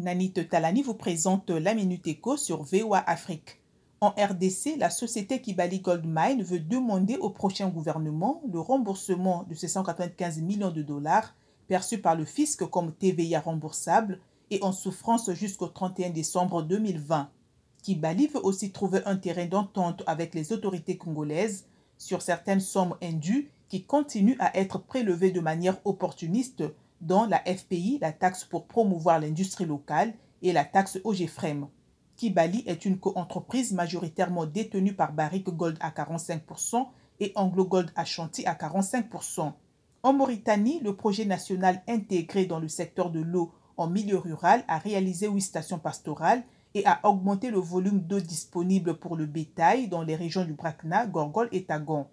Nanit Talani vous présente la Minute Éco sur VOA Afrique. En RDC, la société Kibali Gold Mine veut demander au prochain gouvernement le remboursement de ces 195 millions de dollars perçus par le fisc comme TVA remboursable et en souffrance jusqu'au 31 décembre 2020. Kibali veut aussi trouver un terrain d'entente avec les autorités congolaises sur certaines sommes indues qui continuent à être prélevées de manière opportuniste dont la FPI, la taxe pour promouvoir l'industrie locale, et la taxe OGFREM. Kibali est une coentreprise majoritairement détenue par Barrick Gold à 45% et Anglo Gold Ashanti à 45%. En Mauritanie, le projet national intégré dans le secteur de l'eau en milieu rural a réalisé huit stations pastorales et a augmenté le volume d'eau disponible pour le bétail dans les régions du Brakna, Gorgol et Tagon.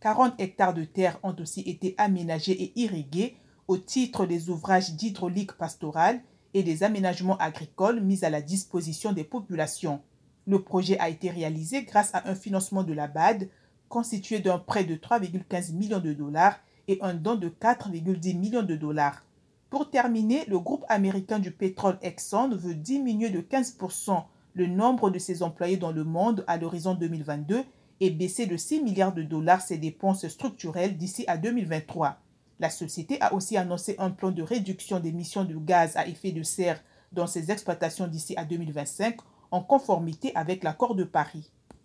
40 hectares de terre ont aussi été aménagés et irrigués au titre des ouvrages d'hydraulique pastorale et des aménagements agricoles mis à la disposition des populations. Le projet a été réalisé grâce à un financement de la BAD constitué d'un prêt de 3,15 millions de dollars et un don de 4,10 millions de dollars. Pour terminer, le groupe américain du pétrole Exxon veut diminuer de 15% le nombre de ses employés dans le monde à l'horizon 2022 et baisser de 6 milliards de dollars ses dépenses structurelles d'ici à 2023. La société a aussi annoncé un plan de réduction d'émissions de gaz à effet de serre dans ses exploitations d'ici à 2025 en conformité avec l'accord de Paris.